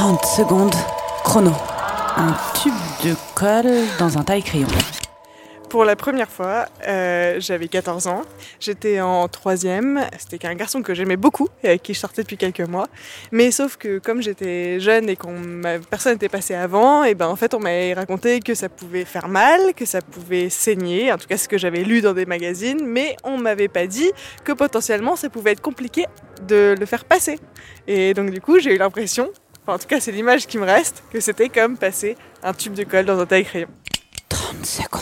30 secondes, chrono. Un tube de colle dans un taille-crayon. Pour la première fois, euh, j'avais 14 ans. J'étais en troisième. C'était un garçon que j'aimais beaucoup et avec qui je sortais depuis quelques mois. Mais sauf que comme j'étais jeune et qu'on personne n'était passé avant, et ben en fait on m'avait raconté que ça pouvait faire mal, que ça pouvait saigner. En tout cas, ce que j'avais lu dans des magazines. Mais on m'avait pas dit que potentiellement ça pouvait être compliqué de le faire passer. Et donc du coup, j'ai eu l'impression, enfin en tout cas c'est l'image qui me reste, que c'était comme passer un tube de colle dans un taille-crayon. 30 secondes.